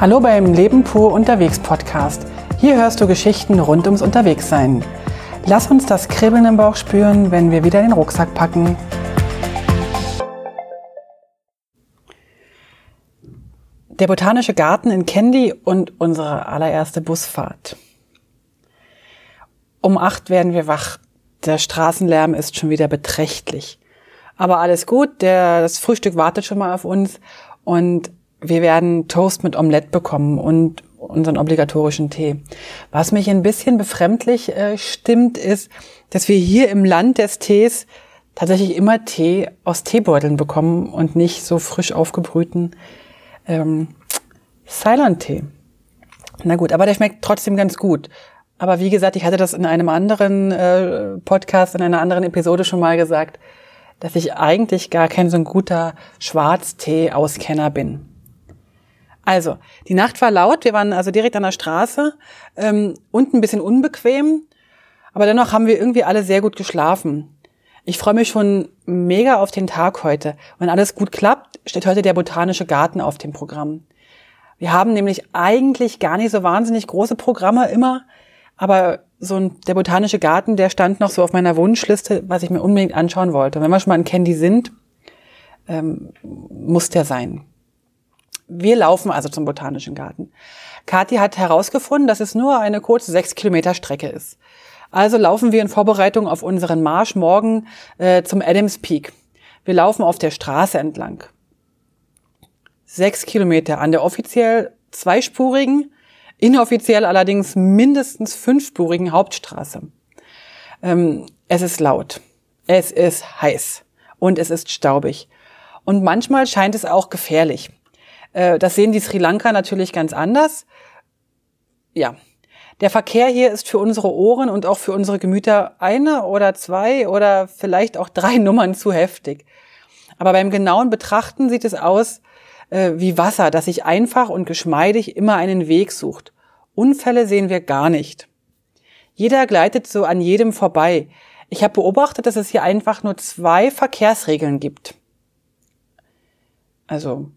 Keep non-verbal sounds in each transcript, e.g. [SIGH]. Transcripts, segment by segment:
Hallo beim Leben pur unterwegs Podcast. Hier hörst du Geschichten rund ums Unterwegssein. Lass uns das Kribbeln im Bauch spüren, wenn wir wieder den Rucksack packen. Der botanische Garten in Candy und unsere allererste Busfahrt. Um acht werden wir wach. Der Straßenlärm ist schon wieder beträchtlich. Aber alles gut, der, das Frühstück wartet schon mal auf uns und wir werden Toast mit Omelette bekommen und unseren obligatorischen Tee. Was mich ein bisschen befremdlich äh, stimmt, ist, dass wir hier im Land des Tees tatsächlich immer Tee aus Teebeuteln bekommen und nicht so frisch aufgebrühten ähm, Ceylon-Tee. Na gut, aber der schmeckt trotzdem ganz gut. Aber wie gesagt, ich hatte das in einem anderen äh, Podcast, in einer anderen Episode schon mal gesagt dass ich eigentlich gar kein so ein guter Schwarztee-Auskenner bin. Also, die Nacht war laut, wir waren also direkt an der Straße, ähm, und ein bisschen unbequem, aber dennoch haben wir irgendwie alle sehr gut geschlafen. Ich freue mich schon mega auf den Tag heute. Wenn alles gut klappt, steht heute der Botanische Garten auf dem Programm. Wir haben nämlich eigentlich gar nicht so wahnsinnig große Programme immer, aber so ein, der botanische Garten, der stand noch so auf meiner Wunschliste, was ich mir unbedingt anschauen wollte. Und wenn wir schon mal in Candy sind, ähm, muss der sein. Wir laufen also zum botanischen Garten. Kathi hat herausgefunden, dass es nur eine kurze sechs Kilometer Strecke ist. Also laufen wir in Vorbereitung auf unseren Marsch morgen äh, zum Adams Peak. Wir laufen auf der Straße entlang. Sechs Kilometer an der offiziell zweispurigen, inoffiziell allerdings mindestens fünfspurigen Hauptstraße. Ähm, es ist laut, es ist heiß und es ist staubig. Und manchmal scheint es auch gefährlich. Äh, das sehen die Sri Lanka natürlich ganz anders. Ja, der Verkehr hier ist für unsere Ohren und auch für unsere Gemüter eine oder zwei oder vielleicht auch drei [LAUGHS] Nummern zu heftig. Aber beim genauen Betrachten sieht es aus, äh, wie Wasser, das sich einfach und geschmeidig immer einen Weg sucht. Unfälle sehen wir gar nicht. Jeder gleitet so an jedem vorbei. Ich habe beobachtet, dass es hier einfach nur zwei Verkehrsregeln gibt. Also,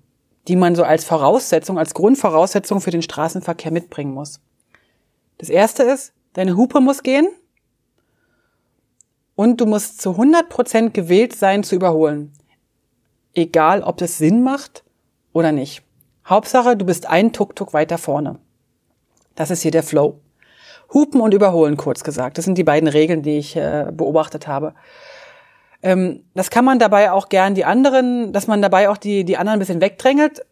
die man so als Voraussetzung, als Grundvoraussetzung für den Straßenverkehr mitbringen muss. Das erste ist, deine Hupe muss gehen und du musst zu 100 Prozent gewählt sein zu überholen. Egal, ob das Sinn macht oder nicht. Hauptsache, du bist ein Tuk-Tuk weiter vorne. Das ist hier der Flow. Hupen und überholen, kurz gesagt. Das sind die beiden Regeln, die ich äh, beobachtet habe. Ähm, das kann man dabei auch gern die anderen, dass man dabei auch die, die anderen ein bisschen wegdrängelt,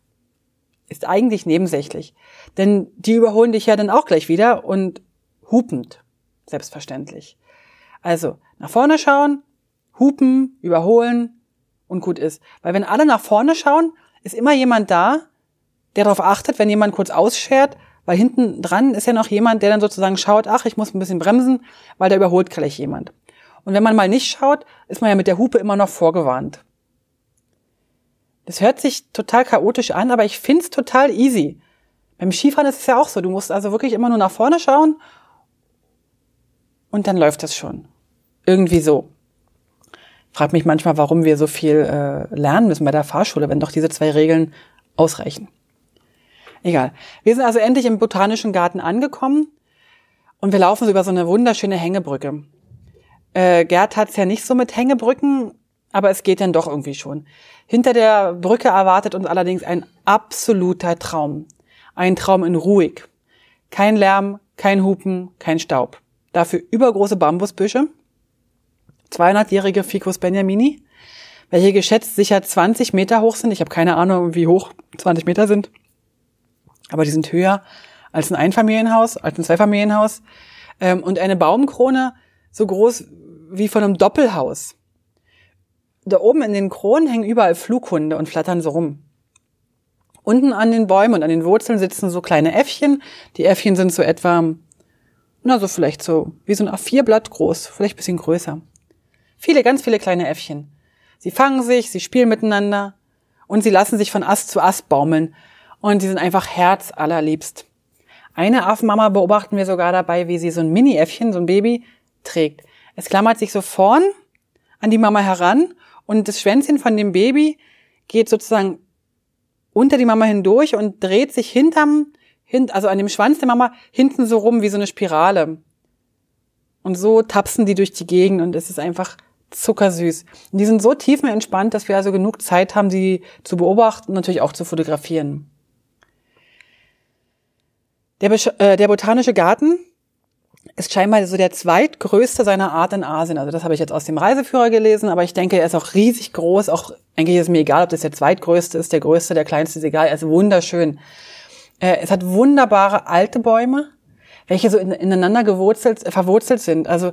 ist eigentlich nebensächlich. Denn die überholen dich ja dann auch gleich wieder und hupend, selbstverständlich. Also nach vorne schauen, hupen, überholen und gut ist. Weil wenn alle nach vorne schauen, ist immer jemand da, der darauf achtet, wenn jemand kurz ausschert, weil hinten dran ist ja noch jemand, der dann sozusagen schaut, ach, ich muss ein bisschen bremsen, weil da überholt gleich jemand. Und wenn man mal nicht schaut, ist man ja mit der Hupe immer noch vorgewarnt. Das hört sich total chaotisch an, aber ich find's total easy. Beim Skifahren ist es ja auch so. Du musst also wirklich immer nur nach vorne schauen und dann läuft das schon. Irgendwie so. Frag mich manchmal, warum wir so viel äh, lernen müssen bei der Fahrschule, wenn doch diese zwei Regeln ausreichen. Egal. Wir sind also endlich im Botanischen Garten angekommen und wir laufen so über so eine wunderschöne Hängebrücke. Äh, Gerd hat's ja nicht so mit Hängebrücken, aber es geht dann doch irgendwie schon. Hinter der Brücke erwartet uns allerdings ein absoluter Traum. Ein Traum in ruhig. Kein Lärm, kein Hupen, kein Staub. Dafür übergroße Bambusbüsche, 200-jährige Ficus benjamini, welche geschätzt sicher 20 Meter hoch sind. Ich habe keine Ahnung, wie hoch 20 Meter sind aber die sind höher als ein Einfamilienhaus, als ein Zweifamilienhaus. Ähm, und eine Baumkrone so groß wie von einem Doppelhaus. Da oben in den Kronen hängen überall Flughunde und flattern so rum. Unten an den Bäumen und an den Wurzeln sitzen so kleine Äffchen. Die Äffchen sind so etwa, na so vielleicht so wie so ein A4-Blatt groß, vielleicht bisschen größer. Viele, ganz viele kleine Äffchen. Sie fangen sich, sie spielen miteinander und sie lassen sich von Ast zu Ast baumeln, und die sind einfach herzallerliebst. Eine Affenmama beobachten wir sogar dabei, wie sie so ein Mini-Äffchen, so ein Baby, trägt. Es klammert sich so vorn an die Mama heran und das Schwänzchen von dem Baby geht sozusagen unter die Mama hindurch und dreht sich hinterm, hint, also an dem Schwanz der Mama hinten so rum wie so eine Spirale. Und so tapsen die durch die Gegend und es ist einfach zuckersüß. Und die sind so tiefenentspannt, dass wir also genug Zeit haben, sie zu beobachten und natürlich auch zu fotografieren. Der, äh, der botanische Garten ist scheinbar so der zweitgrößte seiner Art in Asien. Also das habe ich jetzt aus dem Reiseführer gelesen, aber ich denke, er ist auch riesig groß. Auch eigentlich ist mir egal, ob das der zweitgrößte ist, der größte, der kleinste ist egal. Er ist wunderschön. Äh, es hat wunderbare alte Bäume, welche so ineinander gewurzelt, verwurzelt sind. Also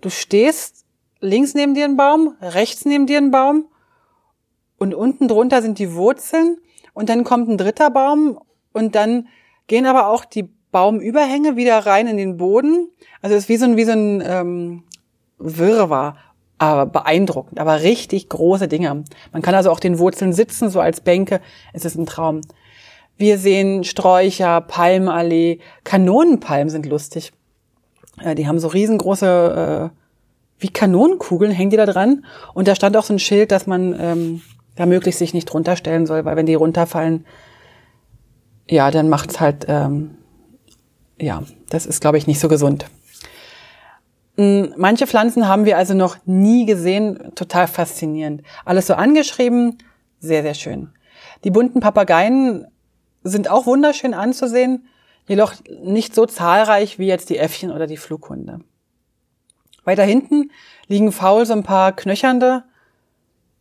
du stehst links neben dir ein Baum, rechts neben dir ein Baum und unten drunter sind die Wurzeln und dann kommt ein dritter Baum und dann gehen aber auch die Baumüberhänge wieder rein in den Boden. Also es ist wie so ein, wie so ein ähm, Wirrwarr, aber beeindruckend, aber richtig große Dinge. Man kann also auch den Wurzeln sitzen, so als Bänke. Es ist ein Traum. Wir sehen Sträucher, Palmallee, Kanonenpalmen sind lustig. Äh, die haben so riesengroße, äh, wie Kanonenkugeln hängen die da dran. Und da stand auch so ein Schild, dass man ähm, da möglichst sich nicht runterstellen soll, weil wenn die runterfallen, ja, dann macht's halt ähm, ja, das ist, glaube ich, nicht so gesund. Hm, manche Pflanzen haben wir also noch nie gesehen, total faszinierend. Alles so angeschrieben, sehr, sehr schön. Die bunten Papageien sind auch wunderschön anzusehen, jedoch nicht so zahlreich wie jetzt die Äffchen oder die Flughunde. Weiter hinten liegen faul so ein paar knöchernde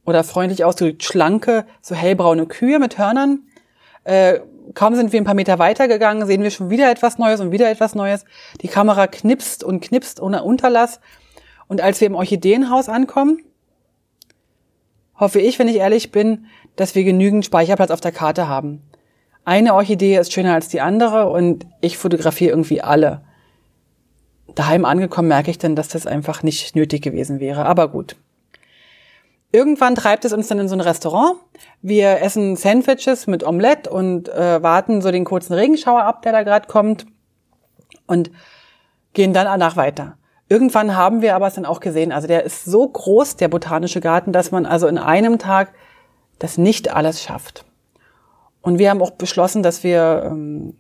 oder freundlich ausgedrückt schlanke, so hellbraune Kühe mit Hörnern. Äh, kaum sind wir ein paar Meter weitergegangen, sehen wir schon wieder etwas Neues und wieder etwas Neues. Die Kamera knipst und knipst ohne Unterlass. Und als wir im Orchideenhaus ankommen, hoffe ich, wenn ich ehrlich bin, dass wir genügend Speicherplatz auf der Karte haben. Eine Orchidee ist schöner als die andere und ich fotografiere irgendwie alle. Daheim angekommen merke ich dann, dass das einfach nicht nötig gewesen wäre. Aber gut. Irgendwann treibt es uns dann in so ein Restaurant. Wir essen Sandwiches mit Omelette und äh, warten so den kurzen Regenschauer ab, der da gerade kommt und gehen dann danach weiter. Irgendwann haben wir aber es dann auch gesehen, also der ist so groß, der botanische Garten, dass man also in einem Tag das nicht alles schafft. Und wir haben auch beschlossen, dass wir ähm,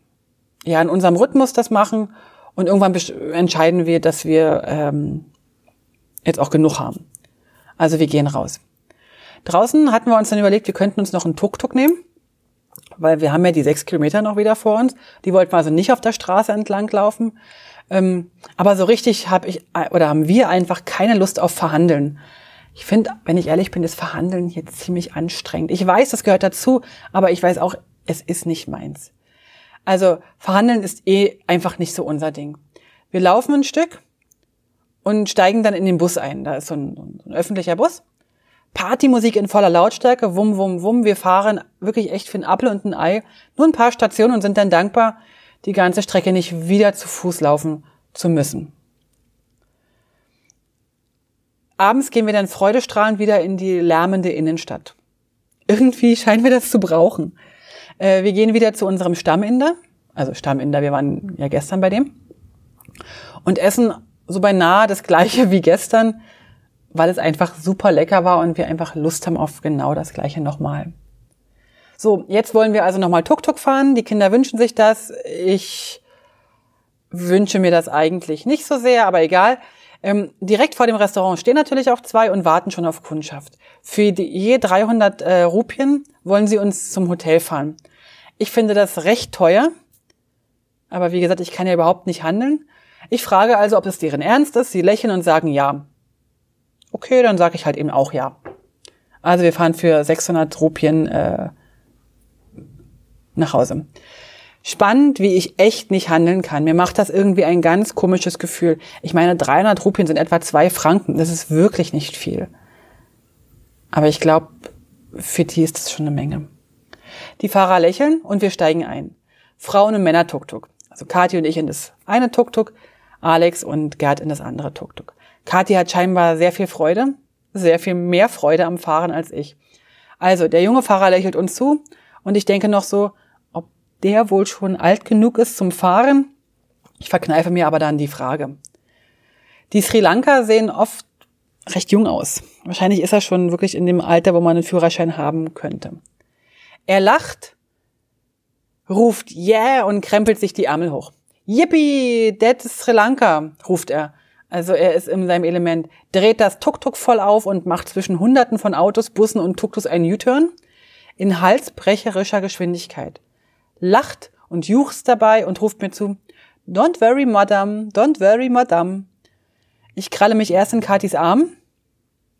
ja in unserem Rhythmus das machen und irgendwann entscheiden wir, dass wir ähm, jetzt auch genug haben. Also wir gehen raus. Draußen hatten wir uns dann überlegt, wir könnten uns noch einen Tuk-Tuk nehmen, weil wir haben ja die sechs Kilometer noch wieder vor uns. Die wollten wir also nicht auf der Straße entlang laufen. Ähm, aber so richtig habe ich oder haben wir einfach keine Lust auf Verhandeln. Ich finde, wenn ich ehrlich bin, ist Verhandeln hier ziemlich anstrengend. Ich weiß, das gehört dazu, aber ich weiß auch, es ist nicht meins. Also Verhandeln ist eh einfach nicht so unser Ding. Wir laufen ein Stück und steigen dann in den Bus ein. Da ist so ein, so ein öffentlicher Bus. Partymusik in voller Lautstärke, wum, wum, wum. Wir fahren wirklich echt für ein Apfel und ein Ei. Nur ein paar Stationen und sind dann dankbar, die ganze Strecke nicht wieder zu Fuß laufen zu müssen. Abends gehen wir dann freudestrahlend wieder in die lärmende Innenstadt. Irgendwie [LAUGHS] scheinen wir das zu brauchen. Äh, wir gehen wieder zu unserem Stamminder, also Stamminder, wir waren ja gestern bei dem, und essen so beinahe das gleiche wie gestern, weil es einfach super lecker war und wir einfach Lust haben auf genau das gleiche nochmal. So, jetzt wollen wir also nochmal Tuk-Tuk fahren. Die Kinder wünschen sich das. Ich wünsche mir das eigentlich nicht so sehr, aber egal. Ähm, direkt vor dem Restaurant stehen natürlich auch zwei und warten schon auf Kundschaft. Für die, je 300 äh, Rupien wollen sie uns zum Hotel fahren. Ich finde das recht teuer, aber wie gesagt, ich kann ja überhaupt nicht handeln. Ich frage also, ob es deren Ernst ist. Sie lächeln und sagen ja. Okay, dann sage ich halt eben auch ja. Also wir fahren für 600 Rupien äh, nach Hause. Spannend, wie ich echt nicht handeln kann. Mir macht das irgendwie ein ganz komisches Gefühl. Ich meine, 300 Rupien sind etwa zwei Franken. Das ist wirklich nicht viel. Aber ich glaube, für die ist das schon eine Menge. Die Fahrer lächeln und wir steigen ein. Frauen- und Männer-Tuk-Tuk. Also Kathi und ich in das eine Tuk-Tuk, Alex und Gerd in das andere Tuk-Tuk. Kathi hat scheinbar sehr viel Freude, sehr viel mehr Freude am Fahren als ich. Also, der junge Fahrer lächelt uns zu und ich denke noch so, ob der wohl schon alt genug ist zum Fahren. Ich verkneife mir aber dann die Frage. Die Sri Lanka sehen oft recht jung aus. Wahrscheinlich ist er schon wirklich in dem Alter, wo man einen Führerschein haben könnte. Er lacht, ruft Yeah und krempelt sich die Ärmel hoch. Yippie, that is Sri Lanka, ruft er. Also er ist in seinem Element, dreht das Tuk-Tuk voll auf und macht zwischen Hunderten von Autos, Bussen und Tuk-Tuks einen U-Turn in halsbrecherischer Geschwindigkeit. Lacht und juchzt dabei und ruft mir zu, Don't worry, Madame, don't worry, Madame. Ich kralle mich erst in Katis Arm,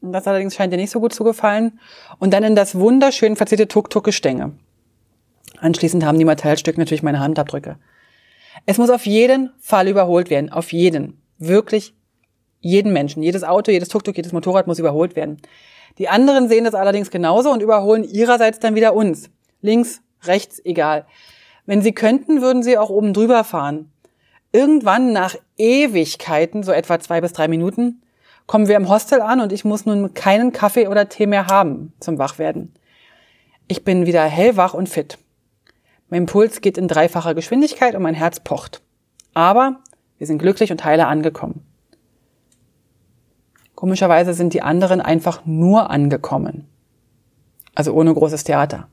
das allerdings scheint ihr nicht so gut zu gefallen, und dann in das wunderschön verzierte Tuk-Tuk-Gestänge. Anschließend haben die Metallstücke natürlich meine Handabdrücke. Es muss auf jeden Fall überholt werden, auf jeden. Wirklich jeden Menschen. Jedes Auto, jedes Tuk-Tuk, jedes Motorrad muss überholt werden. Die anderen sehen das allerdings genauso und überholen ihrerseits dann wieder uns. Links, rechts, egal. Wenn sie könnten, würden sie auch oben drüber fahren. Irgendwann nach Ewigkeiten, so etwa zwei bis drei Minuten, kommen wir im Hostel an und ich muss nun keinen Kaffee oder Tee mehr haben zum Wachwerden. Ich bin wieder hellwach und fit. Mein Puls geht in dreifacher Geschwindigkeit und mein Herz pocht. Aber wir sind glücklich und heile angekommen. Komischerweise sind die anderen einfach nur angekommen. Also ohne großes Theater.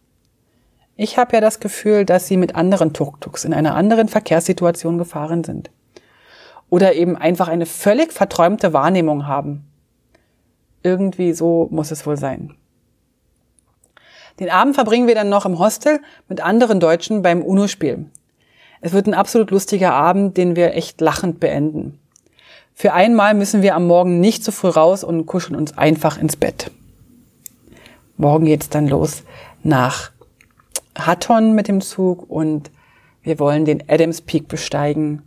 Ich habe ja das Gefühl, dass sie mit anderen Tuk-Tuks in einer anderen Verkehrssituation gefahren sind. Oder eben einfach eine völlig verträumte Wahrnehmung haben. Irgendwie so muss es wohl sein. Den Abend verbringen wir dann noch im Hostel mit anderen Deutschen beim UNO-Spiel. Es wird ein absolut lustiger Abend, den wir echt lachend beenden. Für einmal müssen wir am Morgen nicht zu früh raus und kuscheln uns einfach ins Bett. Morgen geht's dann los nach Hatton mit dem Zug und wir wollen den Adams Peak besteigen.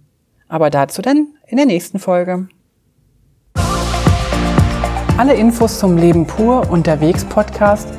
Aber dazu dann in der nächsten Folge. Alle Infos zum Leben pur unterwegs Podcast